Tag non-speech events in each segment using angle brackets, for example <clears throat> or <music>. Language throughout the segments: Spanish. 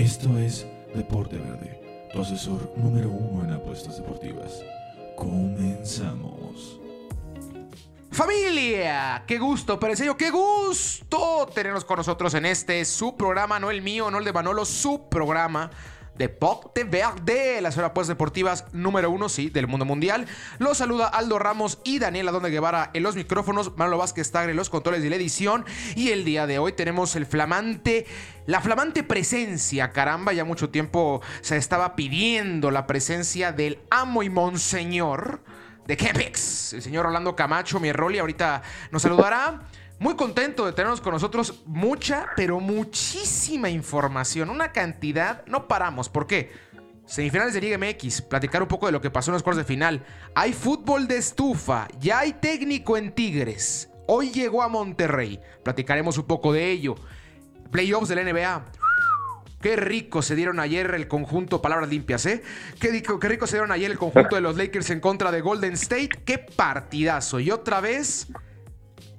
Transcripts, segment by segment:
Esto es Deporte Verde, tu asesor número uno en apuestas deportivas. Comenzamos. Familia, qué gusto, serio, qué gusto tenerlos con nosotros en este su programa, no el mío, no el de Manolo, su programa Deporte Verde, las horas pues deportivas número uno, sí, del mundo mundial. Los saluda Aldo Ramos y Daniela Donde Guevara en los micrófonos, Manolo Vázquez Tagre en los controles de la edición. Y el día de hoy tenemos el flamante, la flamante presencia, caramba, ya mucho tiempo se estaba pidiendo la presencia del amo y monseñor de Kempix, el señor Orlando Camacho, mi rol, y ahorita nos saludará. Muy contento de tenernos con nosotros mucha, pero muchísima información, una cantidad, no paramos, ¿por qué? Semifinales de Liga MX, platicar un poco de lo que pasó en los cuartos de final. Hay fútbol de estufa, ya hay técnico en Tigres. Hoy llegó a Monterrey, platicaremos un poco de ello. Playoffs de la NBA, Qué rico se dieron ayer el conjunto, palabras limpias, ¿eh? Qué qué rico se dieron ayer el conjunto de los Lakers en contra de Golden State. Qué partidazo. Y otra vez,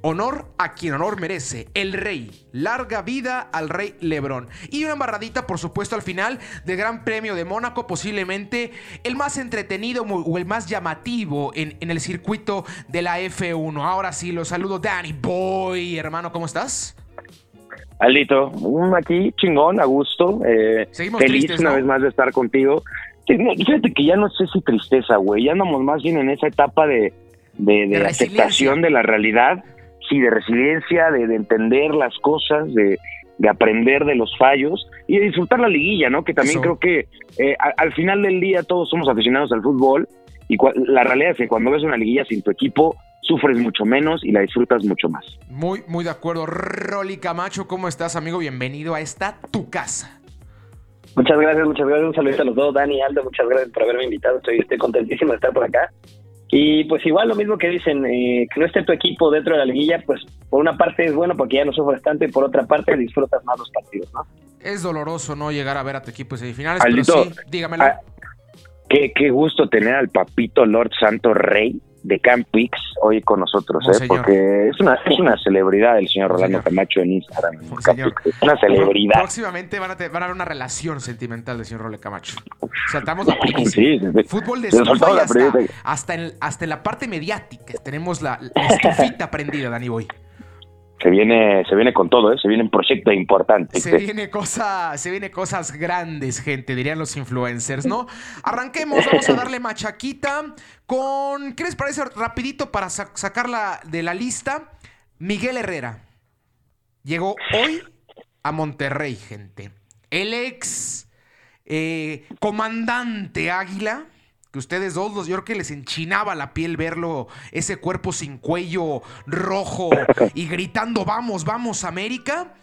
Honor a quien honor merece, el rey. Larga vida al rey Lebrón. Y una embarradita, por supuesto, al final del Gran Premio de Mónaco, posiblemente el más entretenido o el más llamativo en, en el circuito de la F1. Ahora sí, los saludo, Danny Boy, hermano, ¿cómo estás? Alito, aquí chingón, a gusto. Eh, Seguimos feliz tristes, una ¿no? vez más de estar contigo. Fíjate que ya no sé si tristeza, güey. Ya andamos más bien en esa etapa de, de, de aceptación de la realidad. Sí, de resiliencia, de, de entender las cosas, de, de aprender de los fallos y de disfrutar la liguilla, ¿no? Que también Eso. creo que eh, a- al final del día todos somos aficionados al fútbol y la realidad es que cuando ves una liguilla sin tu equipo sufres mucho menos y la disfrutas mucho más. Muy, muy de acuerdo. Rolly Camacho, ¿cómo estás, amigo? Bienvenido a esta tu casa. Muchas gracias, muchas gracias. Un saludo a los dos, Dani y Aldo. Muchas gracias por haberme invitado. Estoy, estoy contentísimo de estar por acá. Y pues igual lo mismo que dicen, eh, que no esté tu equipo dentro de la liguilla, pues por una parte es bueno porque ya no sufres tanto y por otra parte disfrutas más los partidos, ¿no? Es doloroso no llegar a ver a tu equipo en semifinales, Aldito, pero sí, dígamelo. Qué, qué gusto tener al papito Lord Santo Rey de Camp Pix hoy con nosotros, ¿eh? Porque es una, es una celebridad el señor Rolando. Camacho en Instagram. Es una celebridad. Próximamente van a, te- van a haber una relación sentimental del señor Role Camacho. Saltamos la. Sí, sí. Fútbol de estufa hasta, hasta, en, hasta en la parte mediática. Tenemos la, la estufita <laughs> prendida, Dani Boy. Se viene, se viene con todo, ¿eh? se viene un proyecto importante. Se viene, cosa, se viene cosas grandes, gente, dirían los influencers, ¿no? <laughs> Arranquemos, vamos a darle machaquita con, ¿qué les parece rapidito para sa- sacarla de la lista? Miguel Herrera. Llegó hoy a Monterrey, gente. El ex eh, comandante Águila, que ustedes dos, los- yo creo que les enchinaba la piel verlo, ese cuerpo sin cuello rojo <laughs> y gritando, vamos, vamos, América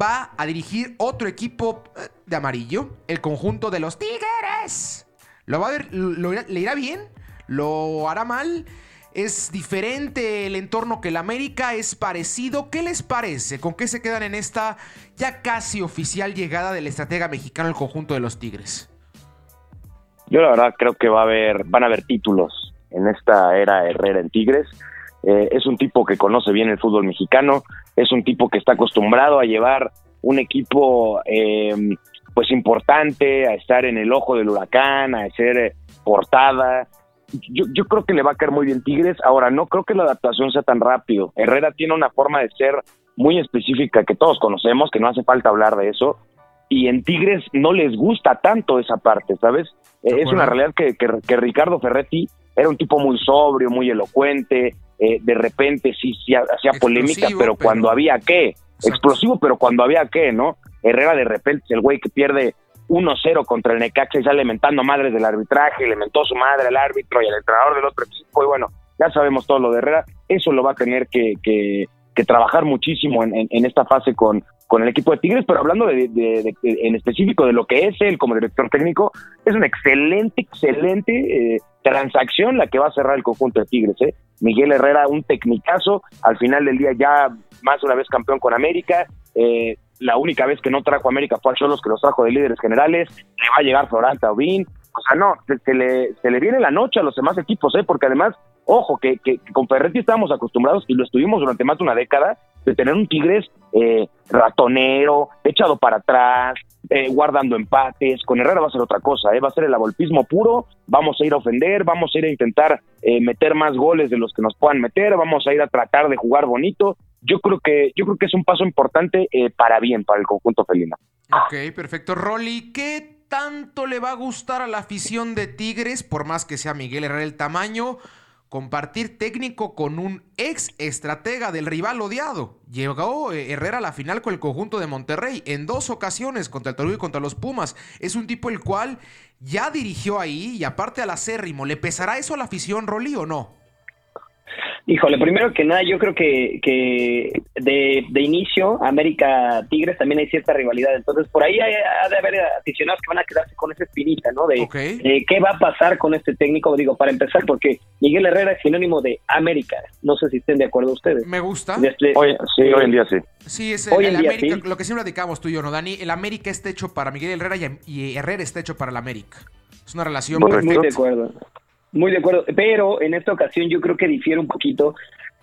va a dirigir otro equipo eh, de amarillo, el conjunto de los Tigres. ¿Lo va a ver? lo ¿Le irá bien? ¿Lo hará mal? ¿Es diferente el entorno que el América? ¿Es parecido? ¿Qué les parece? ¿Con qué se quedan en esta ya casi oficial llegada del estratega mexicano al conjunto de los Tigres? Yo la verdad creo que va a haber, van a haber títulos en esta era Herrera en Tigres. Eh, es un tipo que conoce bien el fútbol mexicano, es un tipo que está acostumbrado a llevar un equipo eh, pues importante, a estar en el ojo del huracán, a hacer eh, portada. Yo, yo creo que le va a caer muy bien Tigres. Ahora, no creo que la adaptación sea tan rápido. Herrera tiene una forma de ser muy específica que todos conocemos, que no hace falta hablar de eso. Y en Tigres no les gusta tanto esa parte, ¿sabes? Es una realidad que, que, que Ricardo Ferretti era un tipo muy sobrio, muy elocuente, eh, de repente sí, sí hacía polémica, pero, pero- cuando había Exacto. explosivo, pero cuando había que, ¿no? Herrera de repente es el güey que pierde 1-0 contra el Necaxa y sale mentando madres del arbitraje, y le mentó su madre al árbitro y al entrenador del otro equipo, y bueno, ya sabemos todo lo de Herrera, eso lo va a tener que, que, que trabajar muchísimo en, esta fase con, con el equipo de Tigres, pero hablando de, en específico de lo que es él como director técnico, es una excelente, excelente eh, transacción la que va a cerrar el conjunto de Tigres. ¿eh? Miguel Herrera, un tecnicazo, al final del día ya más una vez campeón con América, eh, la única vez que no trajo América fue a Cholos, que los trajo de líderes generales, le va a llegar Florán Taubín, o sea, no, se, se le, se le viene la noche a los demás equipos, ¿eh? porque además, ojo, que, que, con Ferretti estábamos acostumbrados, y lo estuvimos durante más de una década, de tener un Tigres eh, ratonero, echado para atrás, eh, guardando empates. Con Herrera va a ser otra cosa, ¿eh? va a ser el abolpismo puro. Vamos a ir a ofender, vamos a ir a intentar eh, meter más goles de los que nos puedan meter, vamos a ir a tratar de jugar bonito. Yo creo que, yo creo que es un paso importante eh, para bien para el conjunto felino. Ok, perfecto. Rolly, ¿qué tanto le va a gustar a la afición de Tigres, por más que sea Miguel Herrera el tamaño? Compartir técnico con un ex estratega del rival odiado. Llegó eh, Herrera a la final con el conjunto de Monterrey en dos ocasiones contra el Torino y contra los Pumas. Es un tipo el cual ya dirigió ahí y aparte al acérrimo. ¿Le pesará eso a la afición, Rolly, o no? Híjole, primero que nada, yo creo que, que de, de, inicio, América Tigres también hay cierta rivalidad. Entonces, por ahí hay, ha de haber aficionados que van a quedarse con esa espinita, ¿no? De eh, qué va a pasar con este técnico. Digo, para empezar, porque Miguel Herrera es sinónimo de América. No sé si estén de acuerdo ustedes. Me gusta. Este, hoy, sí, hoy en día sí. Sí, es hoy el, día, América, lo que siempre dedicamos tú y yo, ¿no, Dani? El América está hecho para Miguel Herrera y, y Herrera está hecho para el América. Es una relación muy, muy de acuerdo. Muy de acuerdo, pero en esta ocasión yo creo que difiere un poquito.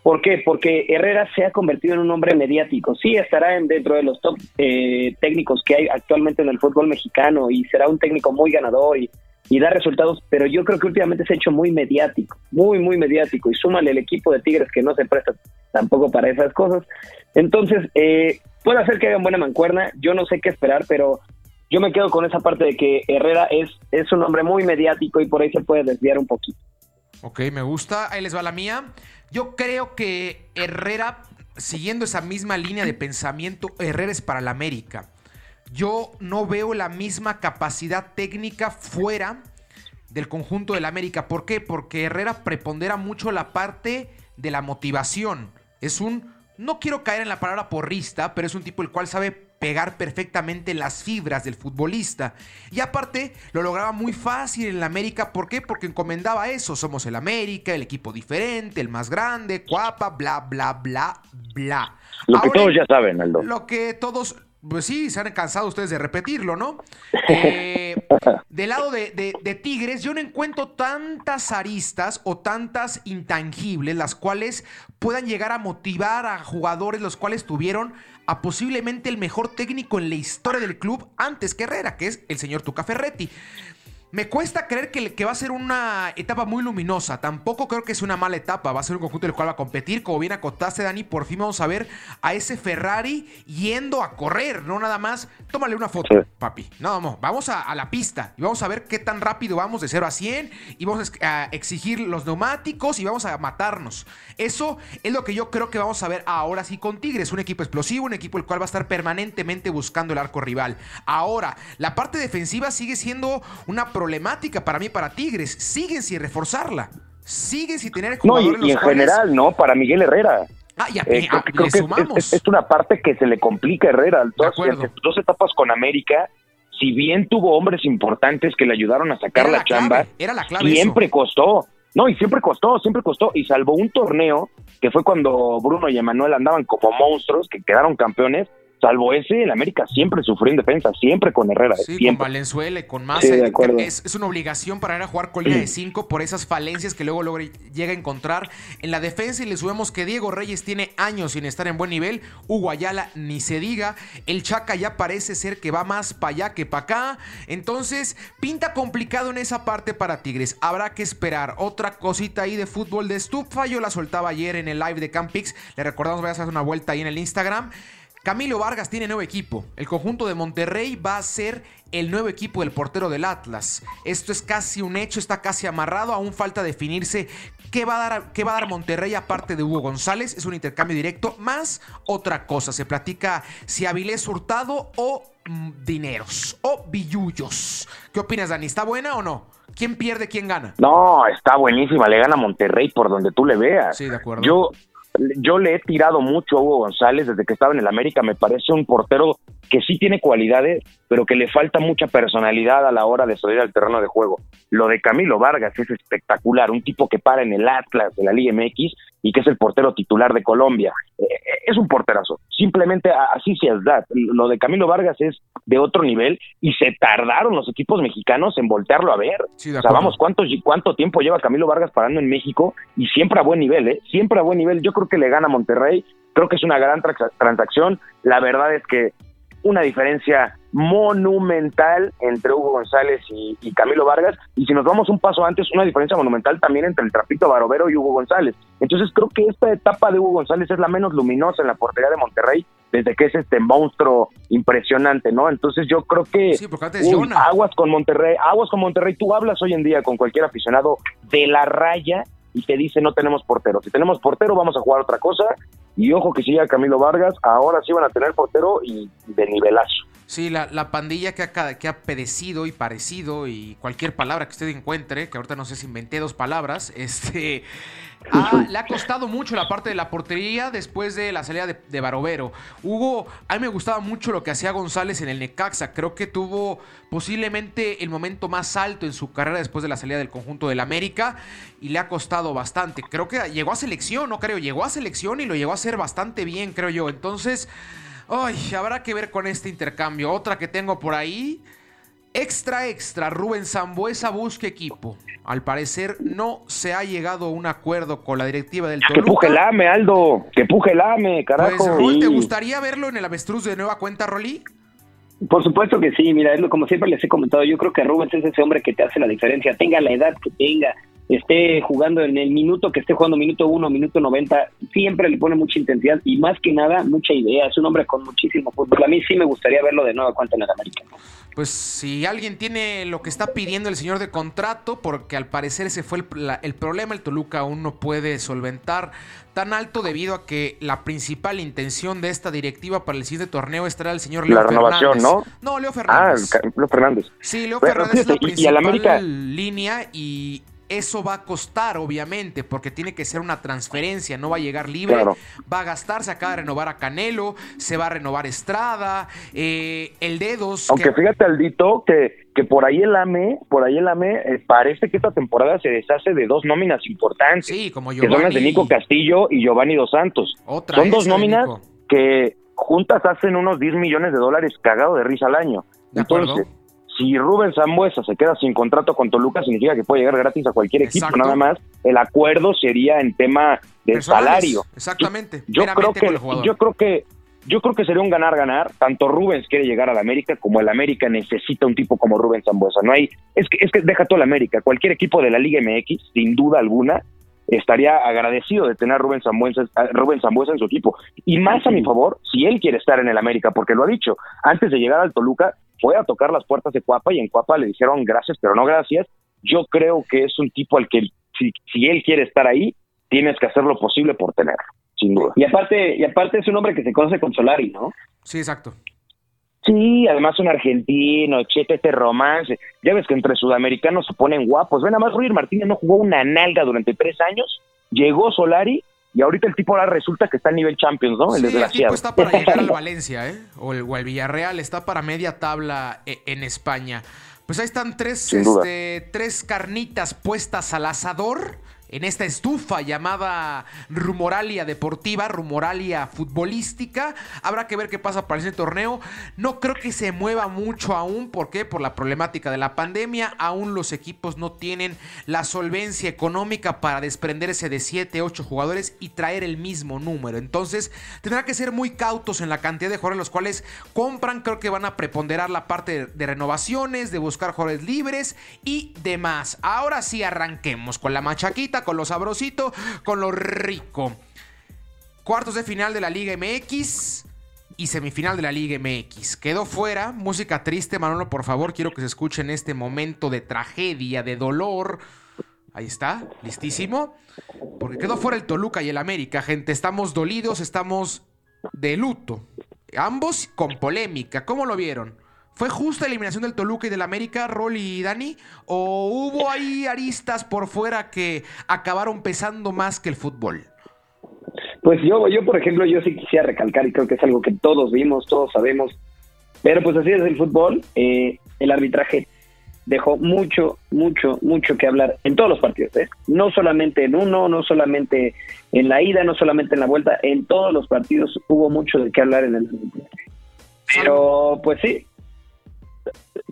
¿Por qué? Porque Herrera se ha convertido en un hombre mediático. Sí, estará en, dentro de los top eh, técnicos que hay actualmente en el fútbol mexicano y será un técnico muy ganador y, y da resultados, pero yo creo que últimamente se ha hecho muy mediático, muy, muy mediático. Y súmale el equipo de Tigres que no se presta tampoco para esas cosas. Entonces, eh, puede hacer que hagan buena mancuerna. Yo no sé qué esperar, pero yo me quedo con esa parte de que Herrera es, es un hombre muy mediático y por ahí se puede desviar un poquito. Ok, me gusta. Ahí les va la mía. Yo creo que Herrera, siguiendo esa misma línea de pensamiento, Herrera es para la América. Yo no veo la misma capacidad técnica fuera del conjunto del América. ¿Por qué? Porque Herrera prepondera mucho la parte de la motivación. Es un, no quiero caer en la palabra porrista, pero es un tipo el cual sabe pegar perfectamente las fibras del futbolista. Y aparte, lo lograba muy fácil en la América. ¿Por qué? Porque encomendaba eso. Somos el América, el equipo diferente, el más grande, cuapa, bla, bla, bla, bla. Lo que todos ya saben, Aldo. Lo que todos pues sí, se han cansado ustedes de repetirlo, ¿no? <laughs> Eh, del lado de, de, Tigres, yo no encuentro tantas aristas o tantas intangibles las cuales puedan llegar a motivar a jugadores los cuales tuvieron a posiblemente el mejor técnico en la historia del club antes que Herrera, que es el señor Tuca Ferretti. Me cuesta creer que, que, va a ser una etapa muy luminosa. Tampoco creo que sea una mala etapa. Va a ser un conjunto del cual va a competir. Como bien acotaste, Dani, por fin vamos a ver a ese Ferrari yendo a correr. No nada más. Tómale una foto, papi. No, vamos. Vamos a, la pista y vamos a ver qué tan rápido vamos de 0 a 100. Y vamos a exigir los neumáticos y vamos a matarnos. Eso es lo que yo creo que vamos a ver ahora sí con Tigres. Un equipo explosivo, un equipo el cual va a estar permanentemente buscando el arco rival. Ahora, la parte defensiva sigue siendo una problemática para mí, para Tigres. Siguen sin reforzarla. Siguen sin tener jugadores No, y, en general, ¿no? Para Miguel Herrera. Ah, ya, eh, le sumamos. Es, una parte que se le complica a Herrera. Dos, dos etapas con América, si bien tuvo hombres importantes que le ayudaron a sacar la, chamba, era la clave siempre costó. No, y siempre costó, siempre costó. Y salvo un torneo, que fue cuando Bruno y Emanuel andaban como monstruos, que quedaron campeones, Salvo ese, el América siempre sufrió en defensa, siempre con Herrera. Sí, con Valenzuela y con Massa. es, una obligación para ir a jugar con línea de 5 por esas falencias que luego, luego llega a encontrar en la defensa. Y le subimos que Diego Reyes tiene años sin estar en buen nivel. Hugo Ayala ni se diga. El Chaca ya parece ser que va más para allá que para acá. Entonces, pinta complicado en esa parte para Tigres. Habrá que esperar. Otra cosita ahí de fútbol de estufa. Yo la soltaba ayer en el live de Campix. Le recordamos, voy a hacer una vuelta ahí en el Instagram. Camilo Vargas tiene nuevo equipo. El conjunto de Monterrey va a ser el nuevo equipo del portero del Atlas. Esto es casi un hecho, está casi amarrado. Aún falta definirse qué va a dar, qué va a dar Monterrey aparte de Hugo González. Es un intercambio directo más otra cosa. Se platica si Avilés Hurtado o mm, dineros o billullos. ¿Qué opinas, Dani? ¿Está buena o no? ¿Quién pierde, quién gana? No, está buenísima. Le gana Monterrey por donde tú le veas. Sí, de acuerdo. Yo, yo le he tirado mucho a Hugo González desde que estaba en el América. Me parece un portero que sí tiene cualidades, pero que le falta mucha personalidad a la hora de salir al terreno de juego. Lo de Camilo Vargas es espectacular, un tipo que para en el Atlas de la Liga MX y que es el portero titular de Colombia. Eh, eh, es un porterazo, simplemente así se es that. Lo de Camilo Vargas es de otro nivel y se tardaron los equipos mexicanos en voltearlo a ver. Sí, o cuánto, cuánto tiempo lleva Camilo Vargas parando en México y siempre a buen nivel, ¿eh? Siempre a buen nivel. Yo creo que le gana a Monterrey, creo que es una gran transacción. La verdad es que una diferencia monumental entre Hugo González y, Camilo Vargas. Y si nos vamos un paso antes, una diferencia monumental también entre el Trapito Barovero y Hugo González. Entonces creo que esta etapa de Hugo González es la menos luminosa en la portería de Monterrey desde que es este monstruo impresionante, ¿no? Entonces yo creo que aguas con Monterrey, aguas con Monterrey, tú hablas hoy en día con cualquier aficionado de la raya y te dice no tenemos portero. Si tenemos portero vamos a jugar otra cosa y ojo que si llega Camilo Vargas, ahora sí van a tener portero y de nivelazo. Sí, la, la pandilla que ha, que ha y parecido y cualquier palabra que usted encuentre, que ahorita no sé si inventé dos palabras, <laughs> este le ha costado mucho la parte de la portería después de la salida de, Barovero. Hugo, a mí me gustaba mucho lo que hacía González en el Necaxa. Creo que tuvo posiblemente el momento más alto en su carrera después de la salida del conjunto del América y le ha costado bastante. Creo que llegó a selección, no creo, llegó a selección y lo llegó a hacer bastante bien, creo yo. Entonces, ay, habrá que ver con este intercambio. Otra que tengo por ahí. Extra, extra, Rubén Zambuesa busca equipo. Al parecer no se ha llegado a un acuerdo con la directiva del Toluca. Que puje el AME, Aldo. Que puje el AME, carajo. Pues, ¿te gustaría verlo en el avestruz de nueva cuenta, Rolly? Por supuesto que sí, mira, es lo, como siempre les he comentado, yo creo que Rubén es ese hombre que te hace la diferencia, tenga la edad que tenga, esté jugando en el minuto que esté jugando, minuto uno, minuto 90, siempre le pone mucha intensidad y más que nada mucha idea. Es un hombre con muchísimo fútbol. A mí sí me gustaría verlo de nuevo cuenta en el América. Pues si alguien tiene lo que está pidiendo el señor de contrato, porque al parecer ese fue el, problema, el Toluca aún no puede solventar tan alto debido a que la principal intención de esta directiva para el siguiente torneo estará el señor Leo la renovación, ¿no? No, Leo Fernández. Ah, Leo Fernández. Sí, Leo Fernández es la principal línea y eso va a costar, obviamente, porque tiene que ser una transferencia, no va a llegar libre, va a gastar, se acaba de renovar a Canelo, se va a renovar Estrada, eh, el Dedos. Aunque fíjate, Aldito, que, que por ahí el AME, por ahí el AME, eh, parece que esta temporada se deshace de dos nóminas importantes. Sí, como Giovanni. Que son las de Nico Castillo y Giovanni Dos Santos. son dos nóminas que juntas hacen unos 10 millones de dólares cagado de risa al año. Entonces, si Rubén Zambuesa se queda sin contrato con Toluca, significa que puede llegar gratis a cualquier equipo, nada más. El acuerdo sería en tema de salario. Exactamente. Yo, creo que, yo creo que yo creo que sería un ganar-ganar. Tanto Rubens quiere llegar a la América como el América necesita un tipo como Rubén Zambuesa. No hay, es que, es que deja todo la América. Cualquier equipo de la Liga MX, sin duda alguna, estaría agradecido de tener a Rubén Zambuesa, Rubén Zambuesa en su equipo. Y más a mi favor, si él quiere estar en el América, porque lo ha dicho, antes de llegar al Toluca, fue a tocar las puertas de Cuapa y en Cuapa le dijeron gracias, pero no gracias. Yo creo que es un tipo al que si, si él quiere estar ahí, tienes que hacer lo posible por tenerlo, sin duda. Y aparte, y aparte es un hombre que se conoce con Solari, ¿no? Sí, exacto. Sí, además un argentino, chete este romance. Ya ves que entre sudamericanos se ponen guapos. Ven, además Ruiz Martínez no jugó una nalga durante tres años. Llegó Solari y ahorita el tipo ahora resulta que está a nivel Champions, ¿no? El sí, el tipo está para llegar al <laughs> Valencia, ¿eh? O el, o el, Villarreal está para media tabla eh, en España. Pues ahí están tres, este, tres carnitas puestas al asador en esta estufa llamada Rumoralia Deportiva, Rumoralia Futbolística. Habrá que ver qué pasa para ese torneo. No creo que se mueva mucho aún. ¿Por qué? Por la problemática de la pandemia. Aún los equipos no tienen la solvencia económica para desprenderse de 7, 8 jugadores y traer el mismo número. Entonces, tendrá que ser muy cautos en la cantidad de jugadores los cuales compran. Creo que van a preponderar la parte de renovaciones, de buscar jugadores libres y demás. Ahora sí arranquemos con la machaquita con lo sabrosito, con lo rico. Cuartos de final de la Liga MX y semifinal de la Liga MX. Quedó fuera, música triste, Manolo, por favor, quiero que se escuche en este momento de tragedia, de dolor. Ahí está, listísimo. Porque quedó fuera el Toluca y el América, gente. Estamos dolidos, estamos de luto. Ambos con polémica. ¿Cómo lo vieron? ¿Fue justa eliminación del Toluca y del América, Rolly y Dani? ¿O hubo ahí aristas por fuera que acabaron pesando más que el fútbol? Pues yo, yo, por ejemplo, yo sí quisiera recalcar, y creo que es algo que todos vimos, todos sabemos, pero pues así es el fútbol, eh, el arbitraje dejó mucho, mucho, mucho que hablar en todos los partidos, ¿eh? No solamente en uno, no solamente en la ida, no solamente en la vuelta, en todos los partidos hubo mucho de qué hablar en el Pero pues sí,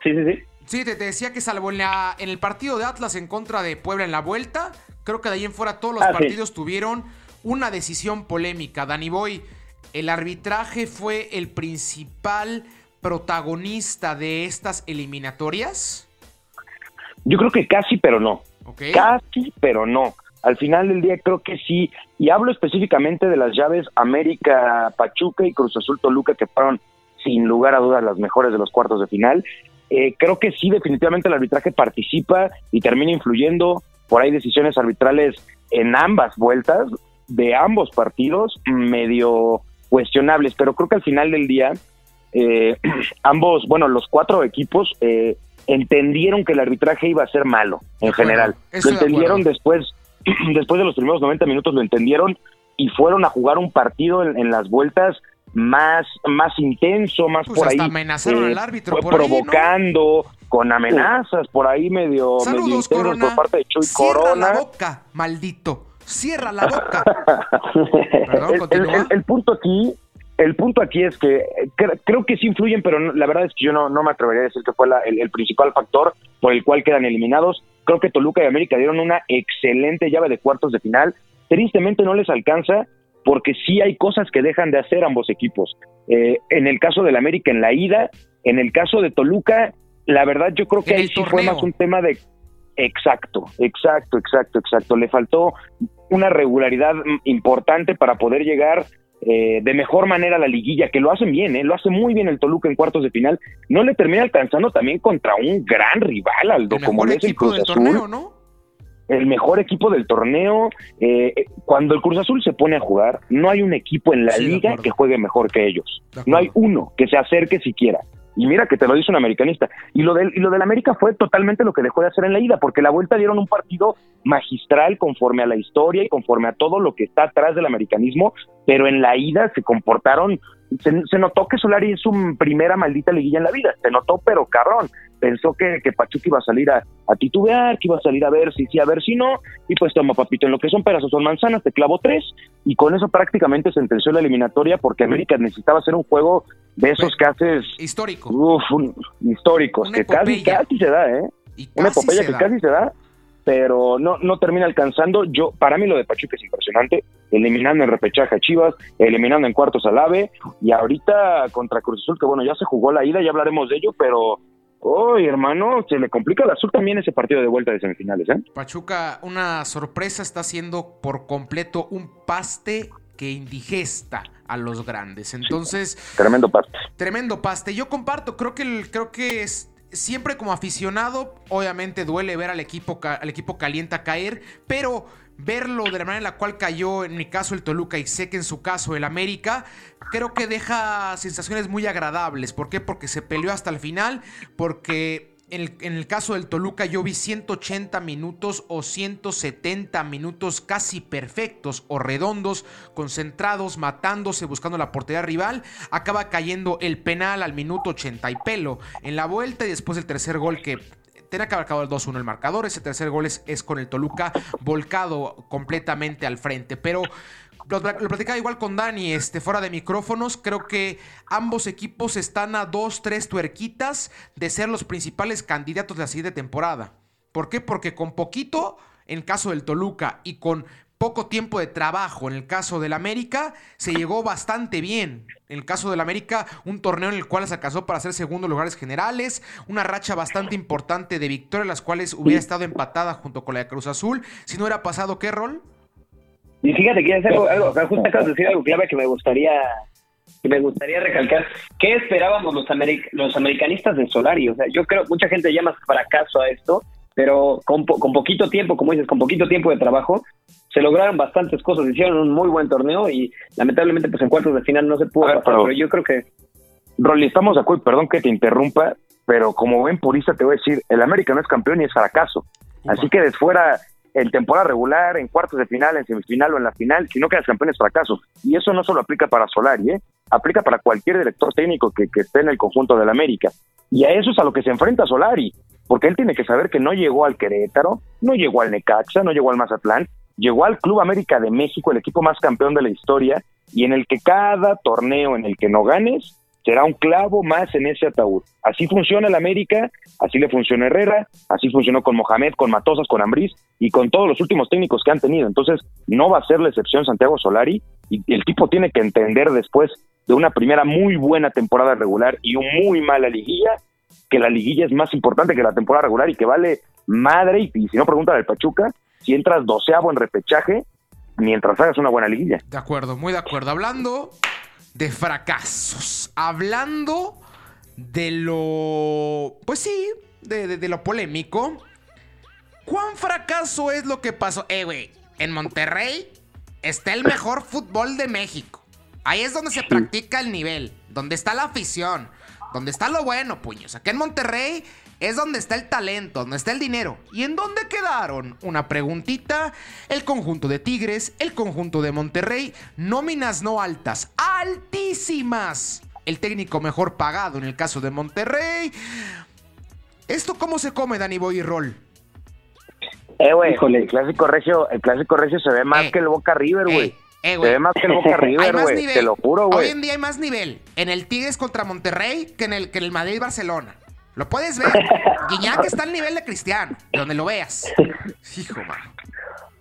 Sí, sí, sí. Sí, te, decía que salvo en, la, en el partido de Atlas en contra de Puebla en la vuelta, creo que de ahí en fuera todos los ah, partidos tuvieron una decisión polémica. Dani Boy, el arbitraje fue el principal protagonista de estas eliminatorias? Yo creo que casi, pero no. Casi, pero no. Al final del día creo que sí. Y hablo específicamente de las llaves América Pachuca y Cruz Azul Toluca, que fueron sin lugar a dudas las mejores de los cuartos de final. Eh, creo que sí, definitivamente el arbitraje participa y termina influyendo. Por ahí decisiones arbitrales en ambas vueltas, de ambos partidos, medio cuestionables. Pero creo que al final del día, eh, <clears throat> ambos, bueno, los cuatro equipos eh, entendieron que el arbitraje iba a ser malo en general. Lo entendieron después <clears throat> después de los primeros 90 minutos lo entendieron y fueron a jugar un partido en, las vueltas más, más intenso, más pues por ahí. amenazaron al árbitro. provocando, con amenazas, por ahí medio, Saludos, por parte de Chuy Cierra Corona. la boca, maldito. Cierra la boca. <laughs> el, punto aquí el punto aquí es que creo que sí influyen, pero la verdad es que yo no, no me atrevería a decir que fue el, principal factor por el cual quedan eliminados. Creo que Toluca y América dieron una excelente llave de cuartos de final. Tristemente no les alcanza porque sí hay cosas que dejan de hacer ambos equipos. Eh, en el caso del América en la ida, en el caso de Toluca, la verdad yo creo que ahí sí fue más un tema de... Exacto, exacto, exacto, exacto. Le faltó una regularidad importante para poder llegar eh, de mejor manera la liguilla, que lo hacen bien, ¿eh? lo hace muy bien el Toluca en cuartos de final, no le termina alcanzando también contra un gran rival, Aldo, como es el Cruz Azul. Torneo, ¿no? El mejor equipo del torneo. Eh, cuando el Cruz Azul se pone a jugar, no hay un equipo en la liga que juegue mejor que ellos. No hay uno que se acerque siquiera. Y mira que te lo dice un americanista. Y lo del, y lo del América fue totalmente lo que dejó de hacer en la ida, porque la vuelta dieron un partido magistral conforme a la historia y conforme a todo lo que está atrás del americanismo, pero en la ida se comportaron se, notó que Solari es su primera maldita liguilla en la vida, se notó pero cabrón, pensó que, que Pachuca iba a salir a, titubear, que iba a salir a ver si sí, a ver si no, y pues toma papito, en lo que son pedazos son manzanas, te clavo tres, y con eso prácticamente sentenció la eliminatoria porque América necesitaba hacer un juego de esos que haces... Histórico. Uf, históricos, que casi, casi se da, ¿eh? Una epopeya que casi se da pero no, no termina alcanzando. Yo, para mí lo de Pachuca es impresionante, eliminando en repechaje a Chivas, eliminando en cuartos al AVE, y ahorita contra Cruz Azul, que bueno, ya se jugó la ida, ya hablaremos de ello, pero Uy, hermano, se le complica al azul también ese partido de vuelta de semifinales, ¿eh? Pachuca, una sorpresa, está haciendo por completo un paste que indigesta a los grandes. Entonces. tremendo paste. Tremendo paste. Yo comparto, creo que el, creo que es siempre como aficionado, obviamente duele ver al equipo, al equipo calienta caer, pero verlo de la manera en la cual cayó, en mi caso el Toluca y sé que en su caso el América, creo que deja sensaciones muy agradables. ¿Por qué? Porque se peleó hasta el final, porque en el, caso del Toluca yo vi 180 minutos o 170 minutos casi perfectos o redondos, concentrados, matándose, buscando la portería rival. Acaba cayendo el penal al minuto 80 y pelo en la vuelta y después el tercer gol que tenía que haber acabado el 2-1 el marcador. Ese tercer gol es, es, con el Toluca volcado completamente al frente. Pero lo, platicaba igual con Dani, este, fuera de micrófonos. Creo que ambos equipos están a dos, tres tuerquitas de ser los principales candidatos de la siguiente temporada. ¿Por qué? Porque con poquito, en caso del Toluca, y con poco tiempo de trabajo en el caso del América, se llegó bastante bien. En el caso del América, un torneo en el cual se alcanzó para ser segundo lugares generales, una racha bastante importante de victorias, las cuales hubiera estado empatada junto con la de Cruz Azul. Si no hubiera pasado, ¿qué rol? Y fíjate que es algo, algo justo acabas de decir algo clave que me gustaría que me gustaría recalcar. ¿Qué esperábamos los, los americanistas de Solari? O sea, yo creo mucha gente llama fracaso a esto, pero con, con poquito tiempo, como dices, con poquito tiempo de trabajo, se lograron bastantes cosas, hicieron un muy buen torneo y lamentablemente pues en cuartos de final no se pudo pasar, pero, yo creo que... Rolly, estamos de acuerdo, perdón que te interrumpa, pero como buen purista te voy a decir, el América no es campeón y es fracaso. Así que de fuera en temporada regular, en cuartos de final, en semifinal o en la final, si no quedas campeón es fracaso. Y eso no solo aplica para Solari, ¿eh? aplica para cualquier director técnico que, que esté en el conjunto del América. Y a eso es a lo que se enfrenta Solari, porque él tiene que saber que no llegó al Querétaro, no llegó al Necaxa, no llegó al Mazatlán, llegó al Club América de México, el equipo más campeón de la historia, y en el que cada torneo en el que no ganes, será un clavo más en ese ataúd. Así funciona el América, así le funciona Herrera, así funcionó con Mohamed, con Matosas, con Ambriz y con todos los últimos técnicos que han tenido. Entonces, no va a ser la excepción Santiago Solari y el tipo tiene que entender después de una primera muy buena temporada regular y un muy mala liguilla, que la liguilla es más importante que la temporada regular y que vale madre, y, y si no pregunta al Pachuca, si entras doceavo en repechaje, mientras hagas una buena liguilla. De acuerdo, muy de acuerdo. Hablando de fracasos, hablando de lo, pues sí, de, de- de lo polémico. ¿Cuán fracaso es lo que pasó? Eh, güey, en Monterrey está el mejor fútbol de México. Ahí es donde se practica el nivel, donde está la afición, donde está lo bueno, puños. Aquí en Monterrey es donde está el talento, donde está el dinero. ¿Y en dónde quedaron? Una preguntita. El conjunto de Tigres, el conjunto de Monterrey, nóminas no altas, altísimas. El técnico mejor pagado en el caso de Monterrey. ¿Esto cómo se come, Dani Boy y Roll? Eh, güey, Híjole. el clásico regio, el clásico regio se ve más Eh. que el Boca River, güey. Eh, eh, se ve más que el Boca <laughs> River, güey. Te lo juro, Hoy güey. en día hay más nivel en el Tigres contra Monterrey que en el, que en el Madrid-Barcelona. Lo puedes ver. <laughs> Guiñac está al nivel de Cristiano, de donde lo veas. <laughs> Hijo, man.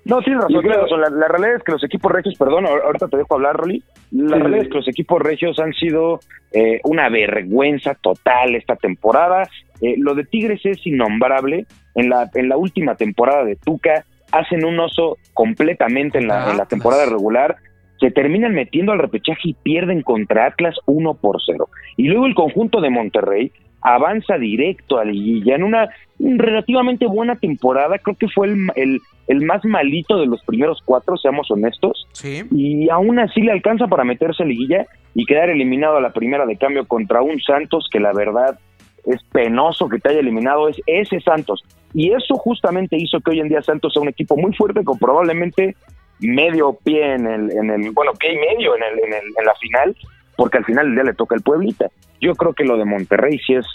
No, tienes razón, creo-. La, la realidad es que los equipos regios, perdón, ahor- ahorita te dejo hablar, Rolly. La Sí. realidad es que los equipos regios han sido eh, una vergüenza total esta temporada. Eh, lo de Tigres es innombrable. En la, en la última temporada de Tuca hacen un oso completamente en la, en la temporada regular. Se terminan metiendo al repechaje y pierden contra Atlas 1 por 0. Y luego el conjunto de Monterrey avanza directo a liguilla en una relativamente buena temporada. Creo que fue el, el, el más malito de los primeros cuatro, seamos honestos. Sí. Y aún así le alcanza para meterse a liguilla y quedar eliminado a la primera de cambio contra un Santos que la verdad es penoso que te haya eliminado, es ese Santos. Y eso justamente hizo que hoy en día Santos sea un equipo muy fuerte con probablemente medio pie en el, en el bueno, pie y medio en, el, en, el- en la final, porque al final del día le toca el Pueblita. Yo creo que lo de Monterrey sí es,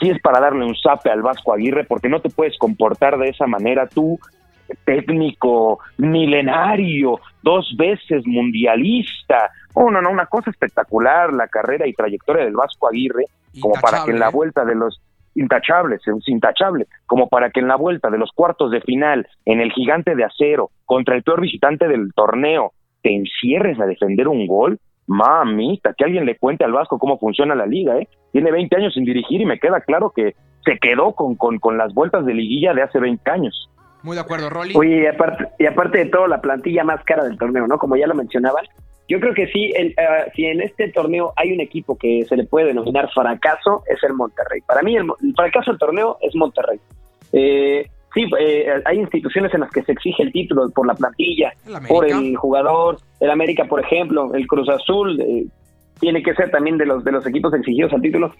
sí es para darle un zape al Vasco Aguirre, porque no te puedes comportar de esa manera tú, técnico milenario, dos veces mundialista. Oh, no, no, una cosa espectacular, la carrera y trayectoria del Vasco Aguirre, como para que en la ¿eh? vuelta de los intachables, es intachable, como para que en la vuelta de los cuartos de final, en el gigante de acero, contra el peor visitante del torneo, te encierres a defender un gol, mamita, que alguien le cuente al Vasco cómo funciona la liga, ¿eh? Tiene 20 años sin dirigir y me queda claro que se quedó con, con, con las vueltas de liguilla de hace 20 años. Muy de acuerdo, Rolly. Oye, y aparte, y aparte de todo, la plantilla más cara del torneo, ¿no? Como ya lo mencionaban. Yo creo que sí, el, eh, si en este torneo hay un equipo que se le puede denominar fracaso, es el Monterrey. Para mí, el, el fracaso del torneo es Monterrey. Eh, sí, eh, hay instituciones en las que se exige el título por la plantilla, El por el jugador. El América, por ejemplo, el Cruz Azul, eh, tiene que ser también de los, de los equipos exigidos al título.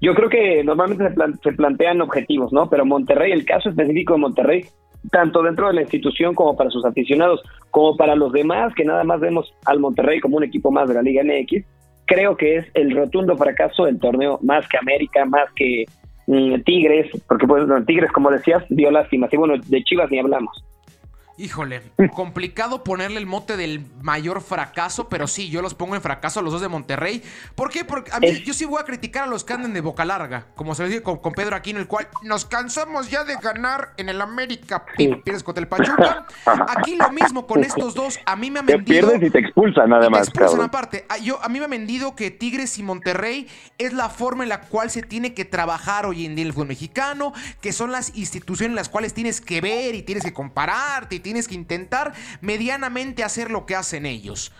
Yo creo que normalmente se, plan- se plantean objetivos, ¿no? Pero Monterrey, el caso específico de Monterrey, tanto dentro de la institución como para sus aficionados, como para los demás, que nada más vemos al Monterrey como un equipo más de la Liga MX, creo que es el rotundo fracaso del torneo, más que América, más que Tigres, porque pues Tigres, como decías, dio lástima. Y bueno, de Chivas ni hablamos. Híjole, complicado ponerle el mote del mayor fracaso, pero sí, yo los pongo en fracaso a los dos de Monterrey. ¿Por qué? Porque a mí, Es- yo sí voy a criticar a los que anden de boca larga, como se lo dije con, con Pedro Aquino, el cual nos cansamos ya de ganar en el América pierdes contra el Pachuca. <laughs> Aquí lo mismo con estos dos, a mí me Te vendido... pierdes y te expulsan Y te además, expulsan cabrón. aparte. Ah, Yo, a mí me han vendido que Tigres y Monterrey es la forma en la cual se tiene que trabajar hoy en día en el fútbol mexicano, que son las instituciones en las cuales tienes que ver y tienes que compararte y tienes que intentar medianamente hacer lo que hacen ellos.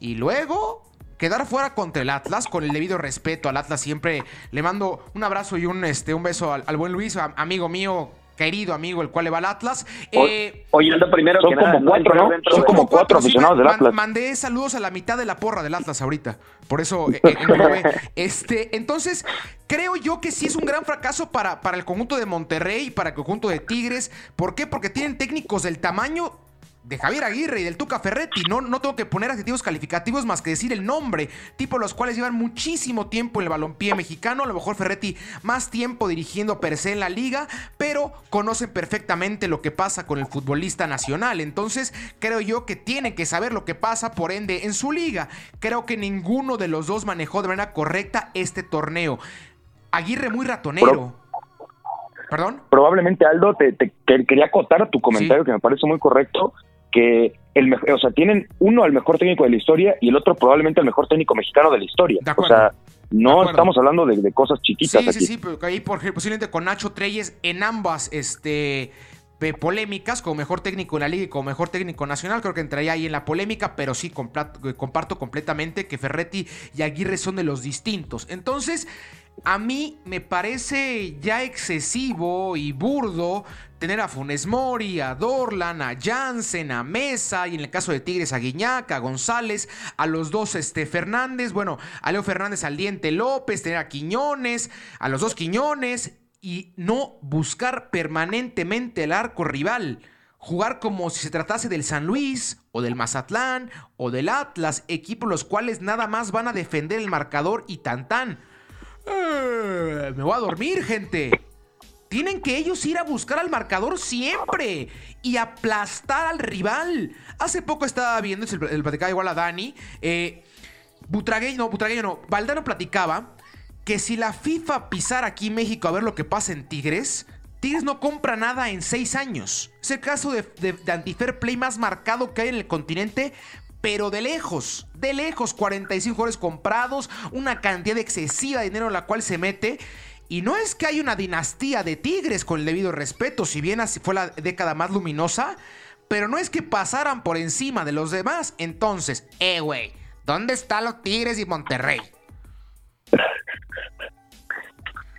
Y luego quedar fuera contra el Atlas, con el debido respeto al Atlas, siempre le mando un abrazo y un, este, un beso al, buen Luis, amigo mío, querido amigo, el cual le va al Atlas. Eh, Oye, primero Son que como nada, cuatro, ¿no? Son como cuatro sí, aficionados del Atlas. Mandé saludos a la mitad de la porra del Atlas ahorita. Por eso, eh, eh, englobé. <laughs> este, entonces, creo yo que sí es un gran fracaso para, para el conjunto de Monterrey para el conjunto de Tigres. ¿Por qué? Porque tienen técnicos del tamaño de Javier Aguirre y del Tuca Ferretti. No, no tengo que poner adjetivos calificativos más que decir el nombre. Tipo los cuales llevan muchísimo tiempo en el balompié mexicano. A lo mejor Ferretti más tiempo dirigiendo per se en la liga, pero conocen perfectamente lo que pasa con el futbolista nacional. Entonces, creo yo que tienen que saber lo que pasa, por ende, en su liga. Creo que ninguno de los dos manejó de manera correcta este torneo. Aguirre muy ratonero. ¿Perdón? probablemente Aldo te, te- que- quería acotar tu comentario Sí. que me parece muy correcto que el o sea, tienen uno al mejor técnico de la historia y el otro probablemente el mejor técnico mexicano de la historia. De o sea, De no estamos hablando de, de cosas chiquitas Sí, aquí. sí, sí, pero ahí por ejemplo, posiblemente con Nacho Treyes en ambas este, polémicas, como mejor técnico en la liga y como mejor técnico nacional, creo que entraría ahí en la polémica, pero sí eh, comparto completamente que Ferretti y Aguirre son de los distintos. Entonces, a mí me parece ya excesivo y burdo tener a Funes Mori, a Dorlan, a Jansen, a Mesa y en el caso de Tigres a Guiñac, a González, a los dos este, Fernández, bueno, a Leo Fernández al Diente López, tener a Quiñones, a los dos Quiñones y no buscar permanentemente el arco rival. Jugar como si se tratase del San Luis o del Mazatlán o del Atlas, equipos los cuales nada más van a defender el marcador y tan tan. Eh, me voy a dormir, gente. Tienen que ellos ir a buscar al marcador siempre y aplastar al rival. Hace poco estaba viendo, el, el platicaba igual a Dani, eh, Butragueño, no, Butragueño no, Valdano platicaba que si la FIFA pisara aquí México a ver lo que pasa en Tigres, Tigres no compra nada en seis años. Es el caso de, de, de anti-fair play más marcado que hay en el continente, pero de lejos, de lejos, 45 jugadores comprados, una cantidad excesiva de dinero en la cual se mete. Y no es que hay una dinastía de Tigres con el debido respeto, si bien así fue la década más luminosa, pero no es que pasaran por encima de los demás. Entonces, eh, güey, ¿dónde están los Tigres y Monterrey?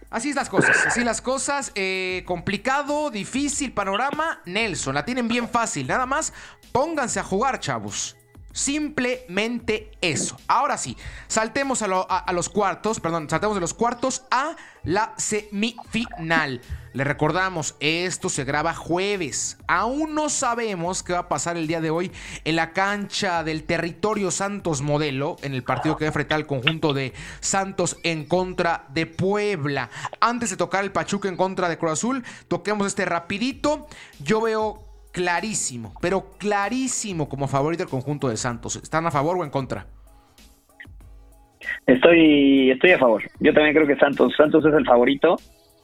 Así es las cosas, así las cosas. eh, complicado, difícil panorama. Nelson, la tienen bien fácil. Nada más, pónganse a jugar, chavos. Simplemente eso. Ahora sí, saltemos a, lo- a- a los cuartos, perdón, saltemos de los cuartos a la semifinal. Le recordamos, esto se graba jueves. Aún no sabemos qué va a pasar el día de hoy en la cancha del territorio Santos Modelo, en el partido que va a enfrentar el conjunto de Santos en contra de Puebla. Antes de tocar el Pachuca en contra de Cruz Azul, toquemos este rapidito. Yo veo clarísimo, pero clarísimo como favorito el conjunto de Santos. ¿Están a favor o en contra? Estoy, estoy a favor. Yo también creo que Santos, Santos es el favorito,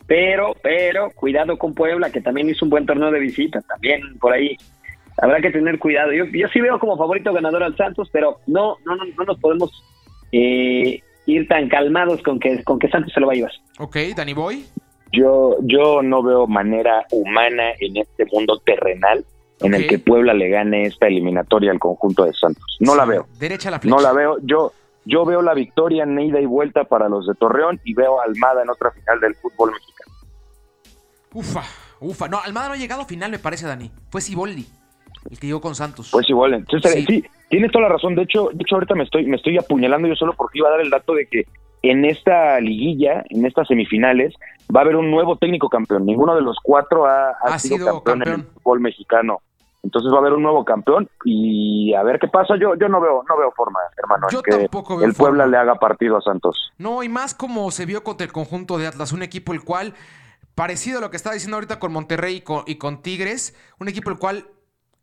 pero, pero cuidado con Puebla, que también hizo un buen torneo de visita, también por ahí habrá que tener cuidado. Yo, yo sí veo como favorito ganador al Santos, pero no, no, no, no nos podemos eh, ir tan calmados con que, con que Santos se lo va a llevar. Ok, Danny Boy. Yo, yo no veo manera humana en este mundo terrenal en el que Puebla le gane esta eliminatoria al conjunto de Santos. No la veo. Derecha a la flecha. No la veo. Yo, yo veo la victoria en ida y vuelta para los de Torreón y veo a Almada en otra final del fútbol mexicano. Ufa, ufa. No, Almada no ha llegado a final, me parece, Dani. Fue Siboldi, el que llegó con Santos. Pues igual, entonces, Sí. sí. tienes toda la razón. De hecho, de hecho ahorita me estoy, me estoy apuñalando yo solo porque iba a dar el dato de que en esta liguilla, en estas semifinales, va a haber un nuevo técnico campeón. Ninguno de los cuatro ha, ha Ha sido, sido campeón, en campeón. el fútbol mexicano. Entonces va a haber un nuevo campeón y a ver qué pasa. Yo, yo no veo, no veo forma, hermano, Yo en que tampoco veo el Puebla le haga partido a Santos. No, y más como se vio contra el conjunto de Atlas, un equipo el cual, parecido a lo que estaba diciendo ahorita con Monterrey y con, y con Tigres, un equipo el cual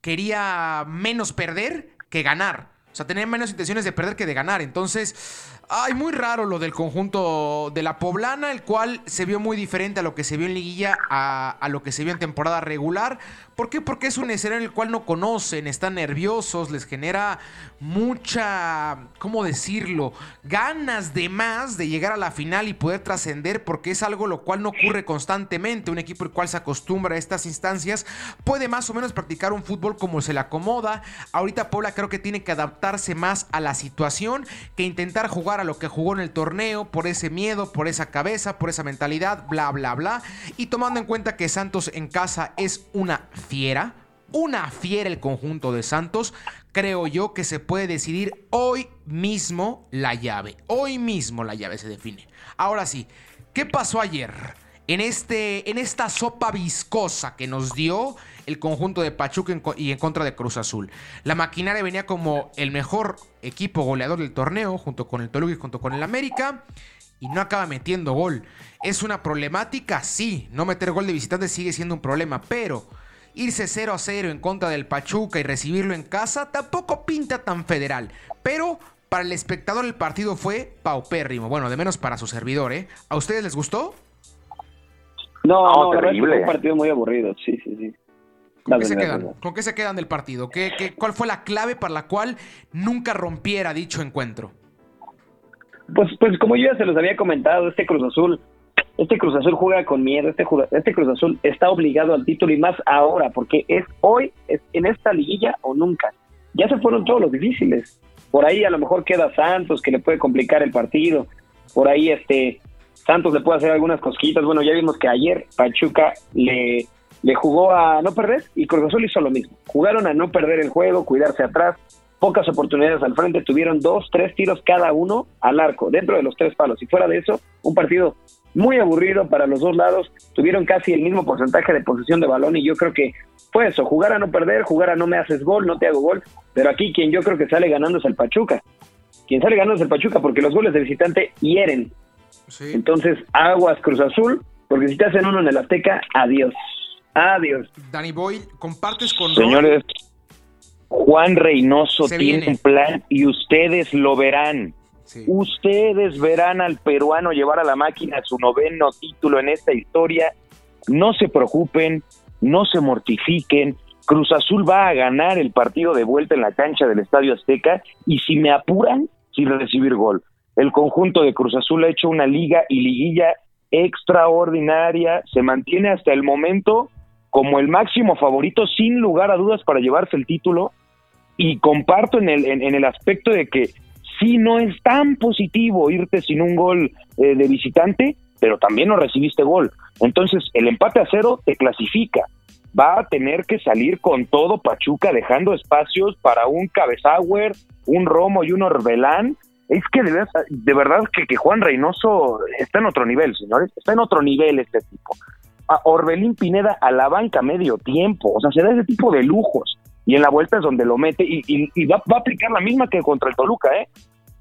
quería menos perder que ganar. O sea, tenía menos intenciones de perder que de ganar. Entonces, ay, muy raro lo del conjunto de la Poblana, el cual se vio muy diferente a lo que se vio en liguilla, a, lo que se vio en temporada regular. ¿Por qué? Porque es un escenario el cual no conocen, están nerviosos, les genera mucha, ¿cómo decirlo? Ganas de más de llegar a la final y poder trascender, porque es algo lo cual no ocurre constantemente. Un equipo el cual se acostumbra a estas instancias puede más o menos practicar un fútbol como se le acomoda. Ahorita Puebla creo que tiene que adaptarse más a la situación que intentar jugar lo que jugó en el torneo por ese miedo, por esa cabeza, por esa mentalidad, bla, bla, bla. Y tomando en cuenta que Santos en casa es una fiera, una fiera el conjunto de Santos, creo yo que se puede decidir hoy mismo la llave. Hoy mismo la llave se define. Ahora sí, ¿qué pasó ayer? En, este, en esta sopa viscosa que nos dio el conjunto de Pachuca y en contra de Cruz Azul. La maquinaria venía como el mejor equipo goleador del torneo, junto con el Toluca y junto con el América, y no acaba metiendo gol. ¿Es una problemática? Sí, no meter gol de visitante sigue siendo un problema, pero irse 0 a 0 en contra del Pachuca y recibirlo en casa tampoco pinta tan federal. Pero para el espectador el partido fue paupérrimo. Bueno, de menos para su servidor, ¿eh? ¿A ustedes les gustó? No, No, no, que terrible. fue un partido muy aburrido, sí, sí, sí. ¿Con qué, se quedan? ¿Con qué se quedan del partido? ¿Qué, qué, cuál fue la clave para la cual nunca rompiera dicho encuentro? Pues, pues como yo ya se los había comentado, este Cruz Azul, este Cruz Azul juega con miedo, este, este Cruz Azul está obligado al título y más ahora, porque es hoy, es en esta liguilla o nunca. Ya se fueron todos los difíciles. Por ahí a lo mejor queda Santos, que le puede complicar el partido. Por ahí este Santos le puede hacer algunas cosquitas. Bueno, ya vimos que ayer Pachuca le, le jugó a no perder y Cruz hizo lo mismo. Jugaron a no perder el juego, cuidarse atrás, pocas oportunidades al frente, tuvieron dos, tres tiros cada uno al arco, dentro de los tres palos. Y fuera de eso, un partido muy aburrido para los dos lados, tuvieron casi el mismo porcentaje de posesión de balón y yo creo que fue eso, jugar a no perder, jugar a no me haces gol, no te hago gol, pero aquí quien yo creo que sale ganando es el Pachuca. Quien sale ganando es el Pachuca porque los goles de visitante hieren. Entonces, aguas Cruz Azul, porque si te hacen uno en el Azteca, adiós. Adiós. Danny Boy, compartes con Señores, Juan Reynoso tiene un plan y ustedes lo verán. Ustedes verán al peruano llevar a la máquina su noveno título en esta historia. No se preocupen, no se mortifiquen. Cruz Azul va a ganar el partido de vuelta en la cancha del Estadio Azteca y si me apuran, sin recibir gol. El conjunto de Cruz Azul ha hecho una liga y liguilla extraordinaria, se mantiene hasta el momento como el máximo favorito sin lugar a dudas para llevarse el título y comparto en el, en, el aspecto de que sí no es tan positivo irte sin un gol eh, de visitante, pero también no recibiste gol. Entonces, el empate a cero te clasifica. Va a tener que salir con todo Pachuca, dejando espacios para un Cabezauer, un Romo y un Orbelán. Es que de, de verdad que, Juan Reynoso está en otro nivel, señores. Está en otro nivel este tipo. A Orbelín Pineda a la banca medio tiempo. O sea, se da ese tipo de lujos. Y en la vuelta es donde lo mete y, va, a aplicar la misma que contra el Toluca, ¿eh?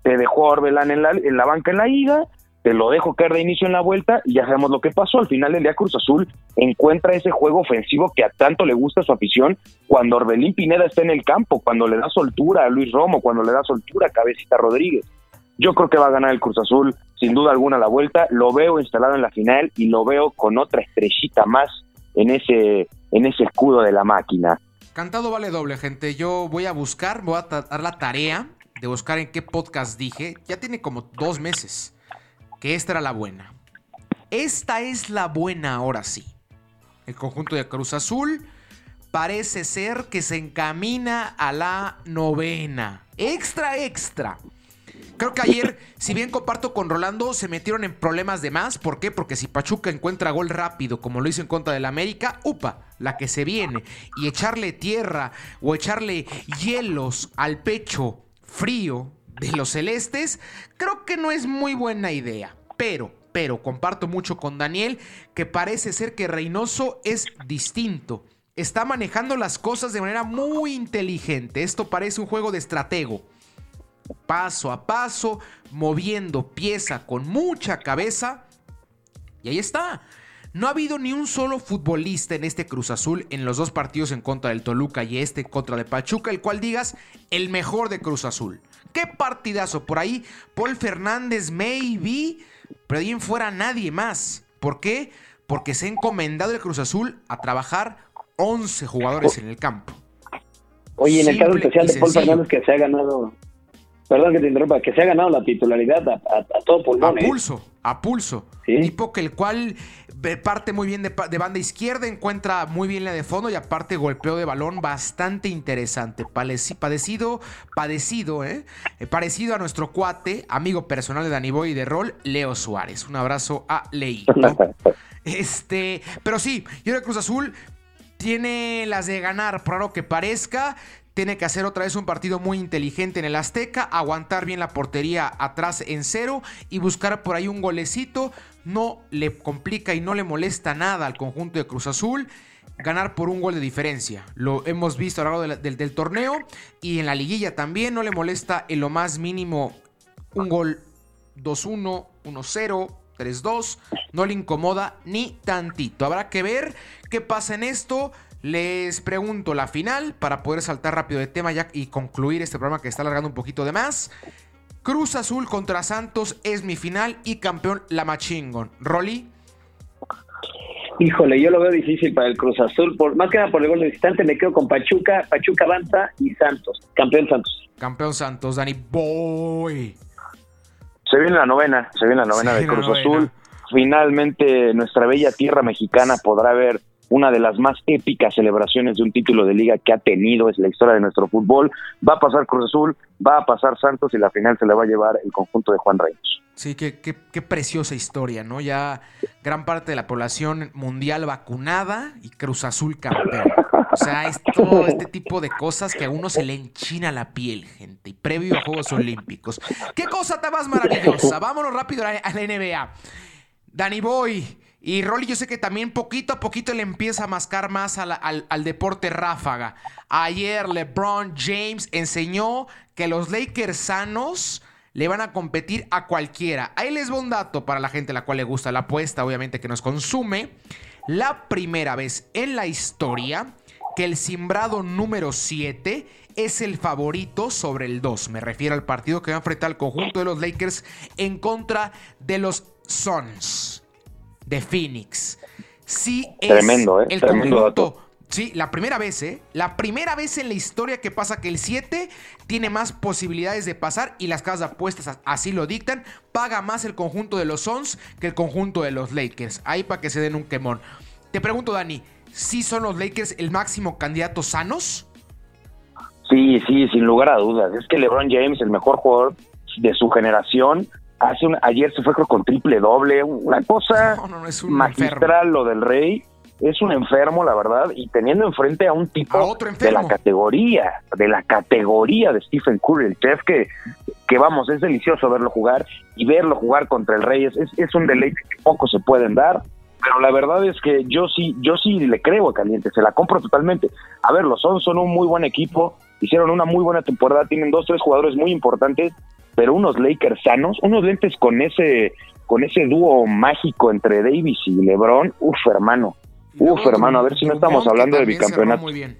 Te dejó a Orbelán en la, en la banca en la ida, te lo dejo caer de inicio en la vuelta y ya sabemos lo que pasó. Al final del día Cruz Azul encuentra ese juego ofensivo que a tanto le gusta su afición cuando Orbelín Pineda está en el campo, cuando le da soltura a Luis Romo, cuando le da soltura a Cabecita Rodríguez. Yo creo que va a ganar el Cruz Azul sin duda alguna la vuelta. Lo veo instalado en la final y lo veo con otra estrellita más en ese, en ese escudo de la máquina. Cantado vale doble, gente. Yo voy a buscar, voy a dar la tarea de buscar en qué podcast dije. Ya tiene como dos meses que esta era la buena. Esta es la buena ahora sí. El conjunto de Cruz Azul parece ser que se encamina a la novena. Extra, extra. Creo que ayer, si bien comparto con Rolando, se metieron en problemas de más. ¿Por qué? Porque si Pachuca encuentra gol rápido, como lo hizo en contra del América, upa, la que se viene. Y echarle tierra o echarle hielos al pecho frío de los celestes, creo que no es muy buena idea. Pero, pero, comparto mucho con Daniel que parece ser que Reynoso es distinto. Está manejando las cosas de manera muy inteligente. Esto parece un juego de estratego. Paso a paso, moviendo pieza con mucha cabeza. Y ahí está. No ha habido ni un solo futbolista en este Cruz Azul en los dos partidos en contra del Toluca y este contra de Pachuca, el cual digas el mejor de Cruz Azul. Qué partidazo por ahí. Paul Fernández, maybe, pero ahí en fuera nadie más. ¿Por qué? Porque se ha encomendado el Cruz Azul a trabajar 11 jugadores en el campo. Oye, en el caso especial de Paul Fernández que se ha ganado perdón que te interrumpa, que se ha ganado la titularidad a, todo pulmón. A ¿eh? pulso, a pulso. Tipo que el cual parte muy bien de, banda izquierda, encuentra muy bien la de fondo y aparte golpeo de balón bastante interesante. Padecido, padecido, ¿eh? ¿eh? Parecido a nuestro cuate, amigo personal de Dani Boy y de Rol, Leo Suárez. Un abrazo a Leito. <laughs> este, pero sí, yo de Cruz Azul tiene las de ganar, por lo que parezca tiene que hacer otra vez un partido muy inteligente en el Azteca, aguantar bien la portería atrás en cero y buscar por ahí un golecito. No le complica y no le molesta nada al conjunto de Cruz Azul ganar por un gol de diferencia. Lo hemos visto a lo largo del, torneo y en la liguilla también no le molesta en lo más mínimo un gol 2-1, 1-0, 3-2. No le incomoda ni tantito. Habrá que ver qué pasa en esto. Les pregunto la final para poder saltar rápido de tema ya y concluir este programa que está alargando un poquito de más. Cruz Azul contra Santos es mi final y campeón la Machingon. Rolly. Híjole, yo lo veo difícil para el Cruz Azul, por más que nada por el gol de visitante, me quedo con Pachuca, Pachuca avanza y Santos, campeón Santos. Campeón Santos, Dani Boy. Se viene la novena, se viene la novena Se de Cruz novena. Azul. Finalmente nuestra bella tierra mexicana podrá ver una de las más épicas celebraciones de un título de liga que ha tenido es la historia de nuestro fútbol. Va a pasar Cruz Azul, va a pasar Santos y la final se le va a llevar el conjunto de Juan Reyes. Sí, qué, qué, qué preciosa historia, ¿no? Ya gran parte de la población mundial vacunada y Cruz Azul campeón. O sea, es todo este tipo de cosas que a uno se le enchina la piel, gente. Y previo a Juegos Olímpicos. ¿Qué cosa tan más maravillosa? Vámonos rápido la, a la NBA. Danny Boy y Rolly, yo sé que también poquito a poquito le empieza a mascar más al, al deporte ráfaga. Ayer LeBron James enseñó que los Lakers sanos le van a competir a cualquiera. Ahí les va un dato para la gente a la cual le gusta la apuesta, obviamente que nos consume. La primera vez en la historia que el simbrado número 7 es el favorito sobre el 2. Me refiero al partido que va a enfrentar el conjunto de los Lakers en contra de los Suns de Phoenix. Sí es Tremendo, ¿eh? el Tremendo conjunto. dato. Sí, la primera vez, ¿eh? La primera vez en la historia que pasa que el 7 tiene más posibilidades de pasar y las casas de apuestas así lo dictan. Paga más el conjunto de los Suns que el conjunto de los Lakers. Ahí para que se den un quemón. Te pregunto, Dani, ¿sí son los Lakers el máximo candidato sanos? Sí, sí, sin lugar a dudas. Es que LeBron James, el mejor jugador de su generación, hace un, ayer se fue creo, con triple doble, una cosa No, no, no, es un magistral lo del Rey. Es un enfermo, la verdad, y teniendo enfrente a un tipo A otro de la categoría, de la categoría de Stephen Curry, el chef que, que vamos, es delicioso verlo jugar y verlo jugar contra el Rey es, es, es un deleite que pocos se pueden dar. Pero la verdad es que yo sí, yo sí le creo a Caliente, se la compro totalmente. A ver, los Suns son un muy buen equipo, hicieron una muy buena temporada, tienen dos, tres jugadores muy importantes, pero unos Lakers sanos, unos lentes con ese, con ese dúo mágico entre Davis y LeBron, uf, hermano. Uf, hermano, a ver si no estamos hablando de bicampeonato. Muy bien.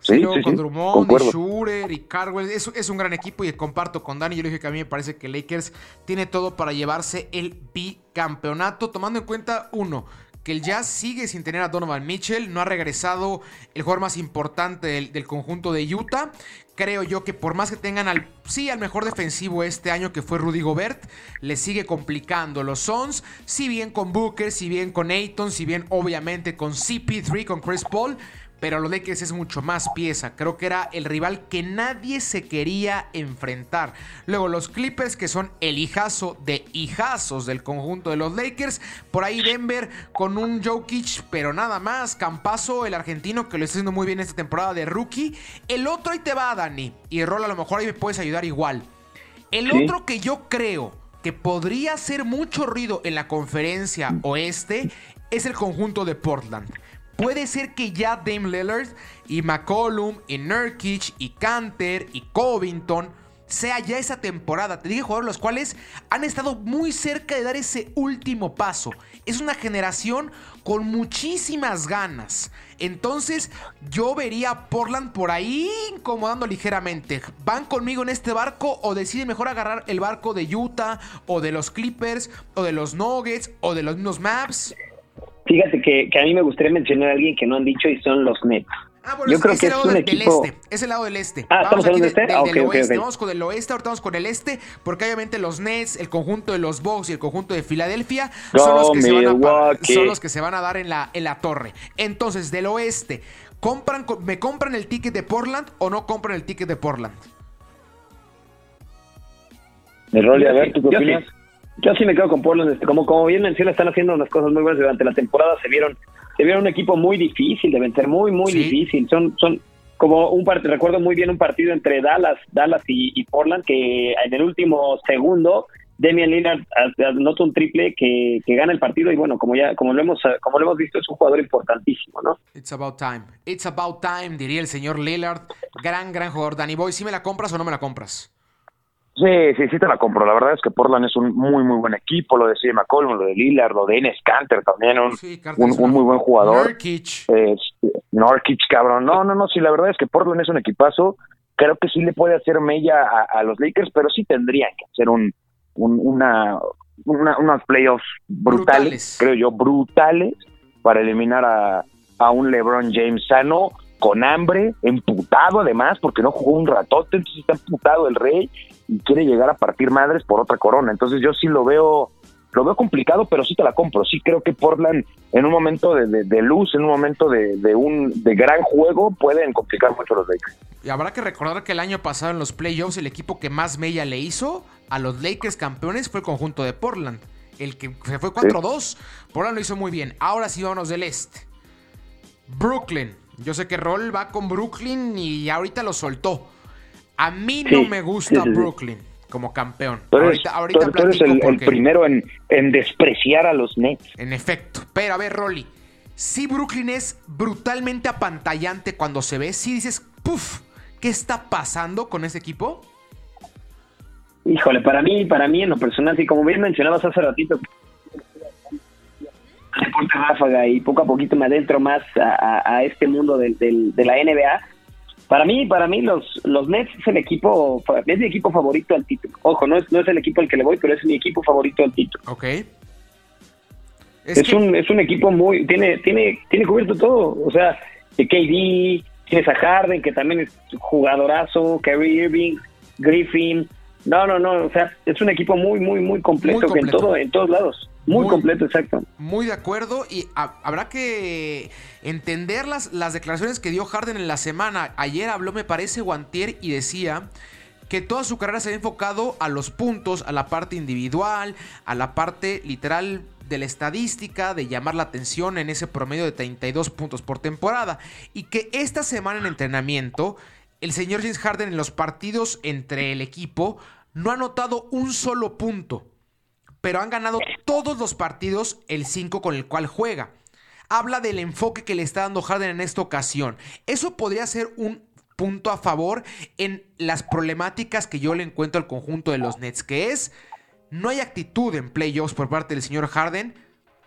Sí, Sí, sí, con Drummond, y Schurer y Cardwell. Es, es un gran equipo y comparto con Dani. Yo le dije que a mí me parece que Lakers tiene todo para llevarse el bicampeonato. Tomando en cuenta, uno, que el Jazz sigue sin tener a Donovan Mitchell. No ha regresado el jugador más importante del, del conjunto de Utah. Creo yo que por más que tengan al, sí, al mejor defensivo este año que fue Rudy Gobert, le sigue complicando los Suns. Si bien con Booker, si bien con Ayton, si bien obviamente con CP3, con Chris Paul. Pero los Lakers es mucho más pieza. Creo que era el rival que nadie se quería enfrentar. Luego los Clippers, que son el hijazo de hijazos del conjunto de los Lakers. Por ahí Denver con un Jokic, pero nada más. Campazo, el argentino, que lo está haciendo muy bien esta temporada de rookie. El otro ahí te va, Dani. Y Rol, a lo mejor ahí me puedes ayudar igual. El Sí. otro que yo creo que podría hacer mucho ruido en la conferencia oeste es el conjunto de Portland. Puede ser que ya Dame Lillard y McCollum y Nurkic y Canter y Covington sea ya esa temporada. Te dije jugadores los cuales han estado muy cerca de dar ese último paso. Es una generación con muchísimas ganas. Entonces yo vería a Portland por ahí incomodando ligeramente. ¿Van conmigo en este barco o deciden mejor agarrar el barco de Utah o de los Clippers o de los Nuggets o de los mismos Maps? Fíjate que, que a mí me gustaría mencionar a alguien que no han dicho y son los Nets. Ah, bueno, Yo es, creo es que el es lado un del, del equipo- este. Es el lado del este. Ah, ¿estamos hablando de este? del, Ah, del ok, ok, oeste. ok. Vamos con el oeste, ahorita vamos con el este, porque obviamente los Nets, el conjunto de los Bucks y el conjunto de Filadelfia son los, que se van a parar- Milwaukee. son los que se van a dar en la, en la torre. Entonces, del oeste, ¿compran, co- ¿me compran el ticket de Portland o no compran el ticket de Portland? De Rolly, a ver, ¿tú qué sí. Yo sí me quedo con Portland. Este, Como, como bien menciona, están haciendo unas cosas muy buenas durante la temporada. Se vieron, se vieron un equipo muy difícil de vencer, muy, muy Sí. difícil. Son, son como un partido, recuerdo muy bien un partido entre Dallas, Dallas y, y Portland, que en el último segundo Damian Lillard anota un triple que, que gana el partido y bueno, como ya, como lo hemos, como lo hemos visto, es un jugador importantísimo, ¿no? It's about time. It's about time, diría el señor Lillard. Gran, gran jugador. Danny Boy, ¿sí me la compras o no me la compras? Sí, sí, sí te la compro. La verdad es que Portland es un muy, muy buen equipo. Lo de CJ McCollum, lo de Lillard, lo de Enes Kanter también, un, Sí, un, un muy buen jugador. Este, Norkic, cabrón. No, no, no, sí, la verdad es que Portland es un equipazo. Creo que sí le puede hacer mella a, a los Lakers, pero sí tendrían que hacer un, un- una, una- unos playoffs brutales, Brutales. creo yo, brutales, para eliminar a, a un LeBron James sano, con hambre, emputado además, porque no jugó un ratote, entonces está emputado el rey y quiere llegar a partir madres por otra corona. Entonces yo sí lo veo lo veo complicado, pero sí te la compro. Sí creo que Portland en un momento de, luz, en un momento de, un de gran juego, pueden complicar mucho los Lakers. Y habrá que recordar que el año pasado en los playoffs el equipo que más mella le hizo a los Lakers campeones fue el conjunto de Portland. El que se fue 4-2. Portland lo hizo muy bien. Ahora sí vámonos del este. Brooklyn. Yo sé que Roll va con Brooklyn y ahorita lo soltó. A mí no me gusta Brooklyn como campeón. ahorita, ahorita tú, eres el, primero en, despreciar a los Nets. En efecto. Pero a ver, Rolly. Si Brooklyn es brutalmente apantallante cuando se ve, si dices, puff, ¿qué está pasando con ese equipo? Híjole, para mí, para mí en lo personal, sí, como bien mencionabas hace ratito, deporte ráfaga y poco a poquito me adentro más a, este mundo de la NBA, para mí, para mí los, los Nets es el equipo, es mi equipo favorito al título. Ojo, no es, no es el equipo al que le voy, pero es mi equipo favorito al título. Ok. Es, un, es un equipo muy, tiene, tiene, tiene cubierto todo. O sea, KD, tienes a Harden, que también es jugadorazo, Kyrie Irving, Griffin. No, no, no, o sea, es un equipo muy, muy, muy completo, Que en todo, en todos lados. Muy, completo, exacto. Muy de acuerdo y habrá que entender las, las declaraciones que dio Harden en la semana. Ayer habló, me parece, Guantier y decía que toda su carrera se había enfocado a los puntos, a la parte individual, a la parte literal de la estadística, de llamar la atención en ese promedio de 32 puntos por temporada. Y que esta semana en entrenamiento, el señor James Harden en los partidos entre el equipo no ha notado un solo punto pero han ganado todos los partidos el 5 con el cual juega. Habla del enfoque que le está dando Harden en esta ocasión. Eso podría ser un punto a favor en las problemáticas que yo le encuentro al conjunto de los Nets, que es no hay actitud en playoffs por parte del señor Harden.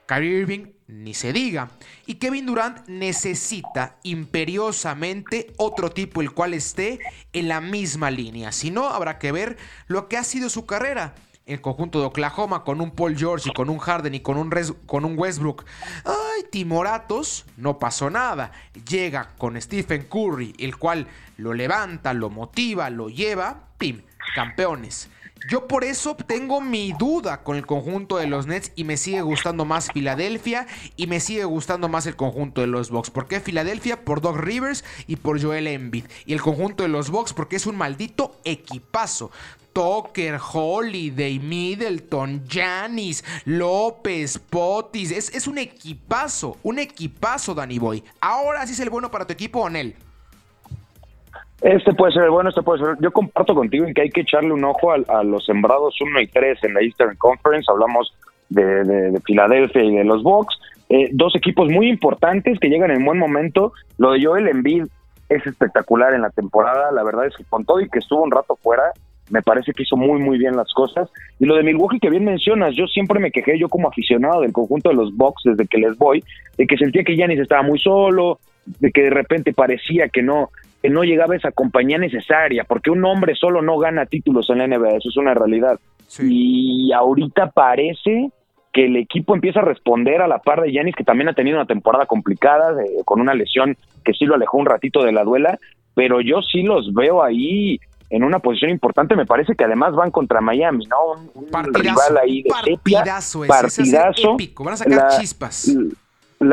Kyrie Irving ni se diga. Y Kevin Durant necesita imperiosamente otro tipo el cual esté en la misma línea. Si no, habrá que ver lo que ha sido su carrera el conjunto de Oklahoma con un Paul George y con un Harden y con un, con un Westbrook. Ay, timoratos, no pasó nada. Llega con Stephen Curry, el cual lo levanta, lo motiva, lo lleva, pim, campeones. Yo por eso tengo mi duda con el conjunto de los Nets y me sigue gustando más Filadelfia y me sigue gustando más el conjunto de los Bucks. ¿Por qué Filadelfia? Por Doc Rivers y por Joel Embiid. Y el conjunto de los Bucks porque es un maldito equipazo. Tucker, Holiday, Middleton, Janis, López, Potis. Es, es, un equipazo, un equipazo, Danny Boy. Ahora sí es el bueno para tu equipo, Onel. Este puede ser bueno, este puede ser. Yo comparto contigo en que hay que echarle un ojo a, los sembrados 1 y 3 en la Eastern Conference. Hablamos de, Filadelfia y de los Bucks. Eh, dos equipos muy importantes que llegan en buen momento. Lo de Joel Embiid es espectacular en la temporada. La verdad es que con todo y que estuvo un rato fuera, me parece que hizo muy muy bien las cosas. Y lo de Milwaukee que bien mencionas, yo siempre me quejé yo como aficionado del conjunto de los Bucks desde que les voy, de que sentía que Giannis estaba muy solo, de que de repente parecía que no que no llegaba esa compañía necesaria, porque un hombre solo no gana títulos en la NBA, eso es una realidad. Y ahorita parece que el equipo empieza a responder a la par de Giannis, que también ha tenido una temporada complicada, con una lesión que sí lo alejó un ratito de la duela, pero yo sí los veo ahí en una posición importante. Me parece que además van contra Miami, ¿no? Un, rival ahí de partidazo, partidazo. épico. Van a sacar la, chispas. La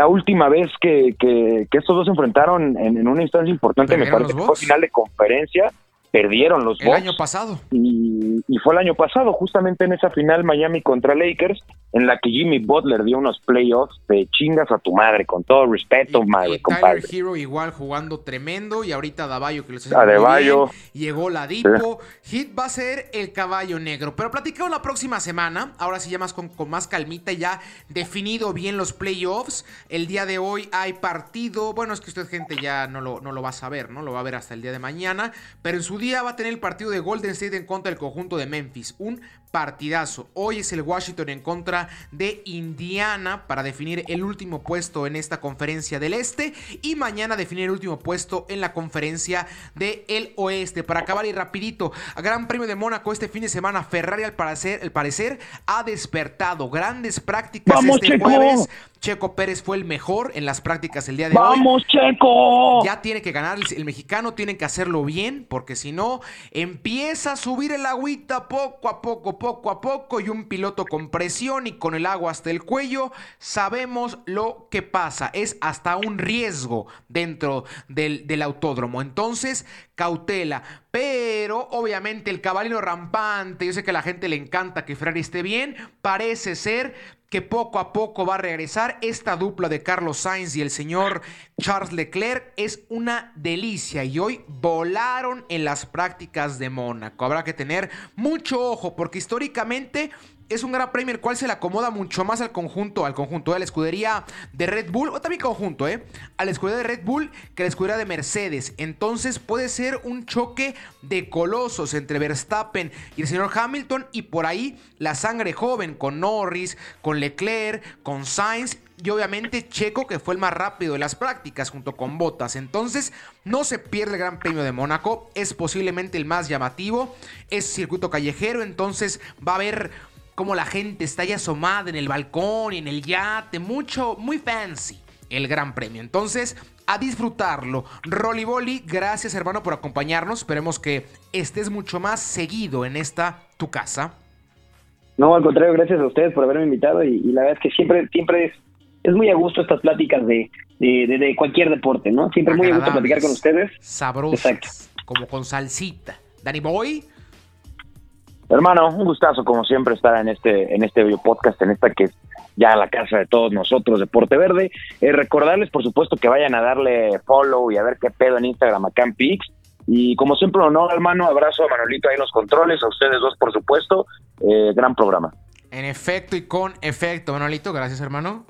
última vez que, que, estos dos se enfrentaron en, una instancia importante, me parece que fue final de conferencia perdieron los El año pasado. Y, fue el año pasado, justamente en esa final Miami contra Lakers, en la que Jimmy Butler dio unos playoffs de chingas a tu madre, con todo respeto, madre, compadre. Hero igual jugando tremendo, y ahorita Dabayo que lo está Adebayo. llegó la Dipo. Hit va a ser el caballo negro. Pero platicamos la próxima semana, ahora sí ya más con, con más calmita, ya definido bien los playoffs. El día de hoy hay partido, bueno, es que usted gente ya no lo, no lo va a saber, ¿no? Lo va a ver hasta el día de mañana, pero en su día va a tener el partido de Golden State en contra del conjunto de Memphis. Un partidazo. Hoy es el Washington en contra de Indiana para definir el último puesto en esta conferencia del Este y mañana definir el último puesto en la conferencia del el Oeste. Para acabar y rapidito, a Gran Premio de Mónaco este fin de semana, Ferrari al parecer, al parecer ha despertado grandes prácticas este jueves. Checo Pérez fue el mejor en las prácticas el día de hoy. ¡Vamos, Checo! Ya tiene que ganar el, mexicano, tiene que hacerlo bien, porque si no, empieza a subir el agüita poco a poco, poco a poco, y un piloto con presión y con el agua hasta el cuello, sabemos lo que pasa. Es hasta un riesgo dentro del, del autódromo. Entonces, cautela. Pero obviamente el caballero rampante, yo sé que a la gente le encanta que Ferrari esté bien, parece ser que poco a poco va a regresar. Esta dupla de Carlos Sainz y el señor Charles Leclerc es una delicia y hoy volaron en las prácticas de Mónaco. Habrá que tener mucho ojo porque históricamente es un gran premio el cual se le acomoda mucho más al conjunto, al conjunto de la escudería de Red Bull, o también conjunto, ¿eh? A la escudería de Red Bull que a la escudería de Mercedes. Entonces puede ser un choque de colosos entre Verstappen y el señor Hamilton y por ahí la sangre joven con Norris, con Leclerc, con Sainz y obviamente Checo, que fue el más rápido de las prácticas junto con Bottas. Entonces, no se pierde el Gran Premio de Mónaco, es posiblemente el más llamativo, es circuito callejero, entonces va a haber como la gente está ya asomada en el balcón y en el yate, mucho, muy fancy el Gran Premio. Entonces, a disfrutarlo. Rolly Bolly, gracias hermano por acompañarnos. Esperemos que estés mucho más seguido en esta tu casa. No, al contrario, gracias a ustedes por haberme invitado y, la verdad es que siempre, siempre es, es muy a gusto estas pláticas de, de, cualquier deporte, ¿no? Siempre muy a gusto platicar con ustedes. Sabrosas, como con salsita. Danny Boy. Hermano, un gustazo como siempre estar en este en este podcast, en esta que es ya la casa de todos nosotros, Deporte Verde. Eh, recordarles, por supuesto, que vayan a darle follow y a ver qué pedo en Instagram a Campix. Y como siempre, no, hermano, abrazo a Manolito ahí en los controles, a ustedes dos, por supuesto. Eh, gran programa. En efecto y con efecto, Manolito, gracias, hermano.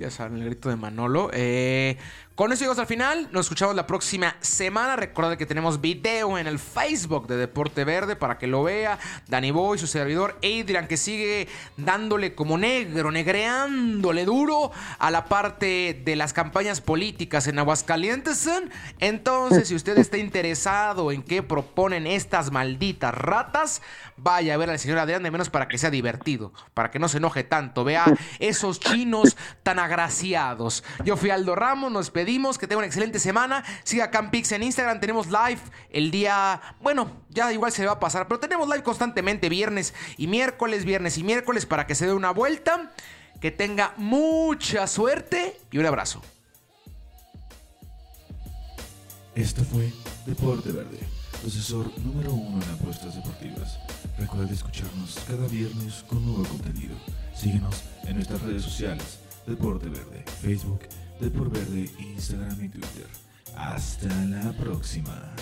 Ya saben, el grito de Manolo. Eh, con eso llegamos al final. Nos escuchamos la próxima semana. Recuerda que tenemos video en el Facebook de Deporte Verde para que lo vea. Danny Boy, su servidor Adrian, que sigue dándole como negro, negreándole duro a la parte de las campañas políticas en Aguascalientes. Entonces, si usted está interesado en qué proponen estas malditas ratas, vaya a ver al señor Adrián de menos para que sea divertido, para que no se enoje tanto. Vea esos chinos tan agraciados. Yo fui Aldo Ramos, nos pedimos que tenga una excelente semana. Siga Campix en Instagram, tenemos live el día, bueno, ya igual se va a pasar, pero tenemos live constantemente viernes y miércoles, viernes y miércoles para que se dé una vuelta. Que tenga mucha suerte y un abrazo. Esto fue Deporte Verde, asesor número uno en apuestas deportivas. Recuerda escucharnos cada viernes con nuevo contenido. Síguenos en nuestras redes sociales, Deporte Verde, Facebook, Deporte Verde, Instagram y Twitter. Hasta la próxima.